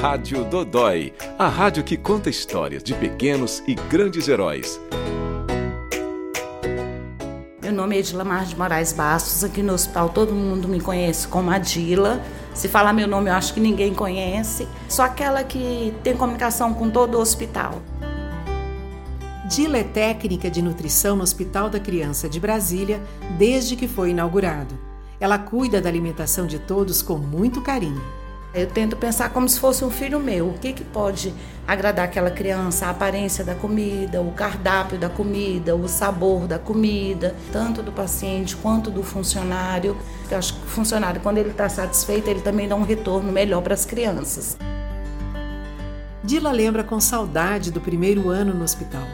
Rádio Dodói, a rádio que conta histórias de pequenos e grandes heróis. Meu nome é Edilamar de Moraes Bastos, aqui no hospital todo mundo me conhece como Adila. Se falar meu nome, eu acho que ninguém conhece. Só aquela que tem comunicação com todo o hospital. Dila é técnica de nutrição no Hospital da Criança de Brasília desde que foi inaugurado. Ela cuida da alimentação de todos com muito carinho. Eu tento pensar como se fosse um filho meu. O que, que pode agradar aquela criança? A aparência da comida, o cardápio da comida, o sabor da comida, tanto do paciente quanto do funcionário. Eu acho que o funcionário, quando ele está satisfeito, ele também dá um retorno melhor para as crianças. Dila lembra com saudade do primeiro ano no hospital.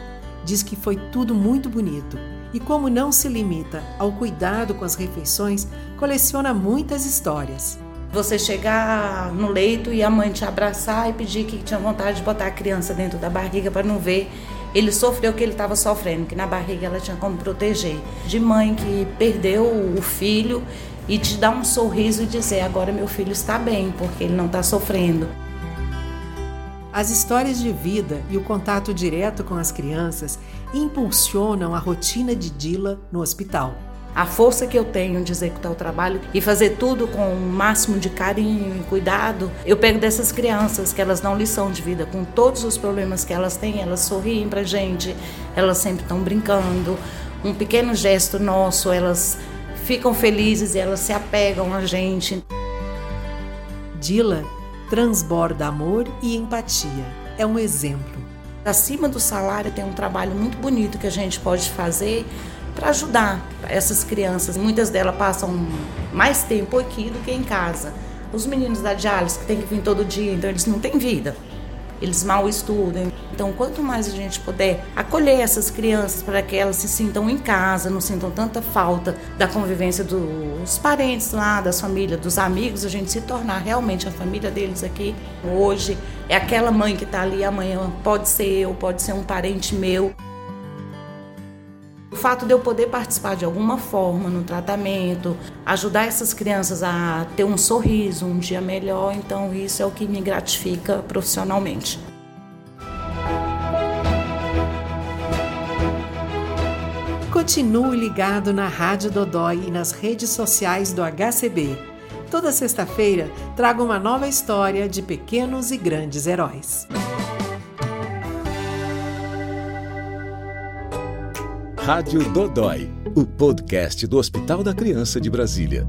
Diz que foi tudo muito bonito e, como não se limita ao cuidado com as refeições, coleciona muitas histórias. Você chegar no leito e a mãe te abraçar e pedir que tinha vontade de botar a criança dentro da barriga para não ver ele sofreu o que ele estava sofrendo, que na barriga ela tinha como proteger. De mãe que perdeu o filho e te dar um sorriso e dizer: agora meu filho está bem, porque ele não está sofrendo. As histórias de vida e o contato direto com as crianças impulsionam a rotina de Dila no hospital. A força que eu tenho de executar o trabalho e fazer tudo com o máximo de carinho e cuidado, eu pego dessas crianças que elas dão lição de vida com todos os problemas que elas têm, elas sorriem pra gente, elas sempre estão brincando. Um pequeno gesto nosso, elas ficam felizes e elas se apegam a gente. Dila transborda amor e empatia. É um exemplo. Acima do salário tem um trabalho muito bonito que a gente pode fazer para ajudar essas crianças. Muitas delas passam mais tempo aqui do que em casa. Os meninos da diálise que tem que vir todo dia, então eles não têm vida. Eles mal estudam. Então, quanto mais a gente puder acolher essas crianças para que elas se sintam em casa, não sintam tanta falta da convivência dos parentes lá, das famílias, dos amigos, a gente se tornar realmente a família deles aqui. Hoje é aquela mãe que está ali, amanhã pode ser eu, pode ser um parente meu. O fato de eu poder participar de alguma forma no tratamento, ajudar essas crianças a ter um sorriso, um dia melhor, então isso é o que me gratifica profissionalmente. Continue ligado na Rádio Dodói e nas redes sociais do HCB. Toda sexta-feira trago uma nova história de pequenos e grandes heróis. Rádio Dodói, o podcast do Hospital da Criança de Brasília.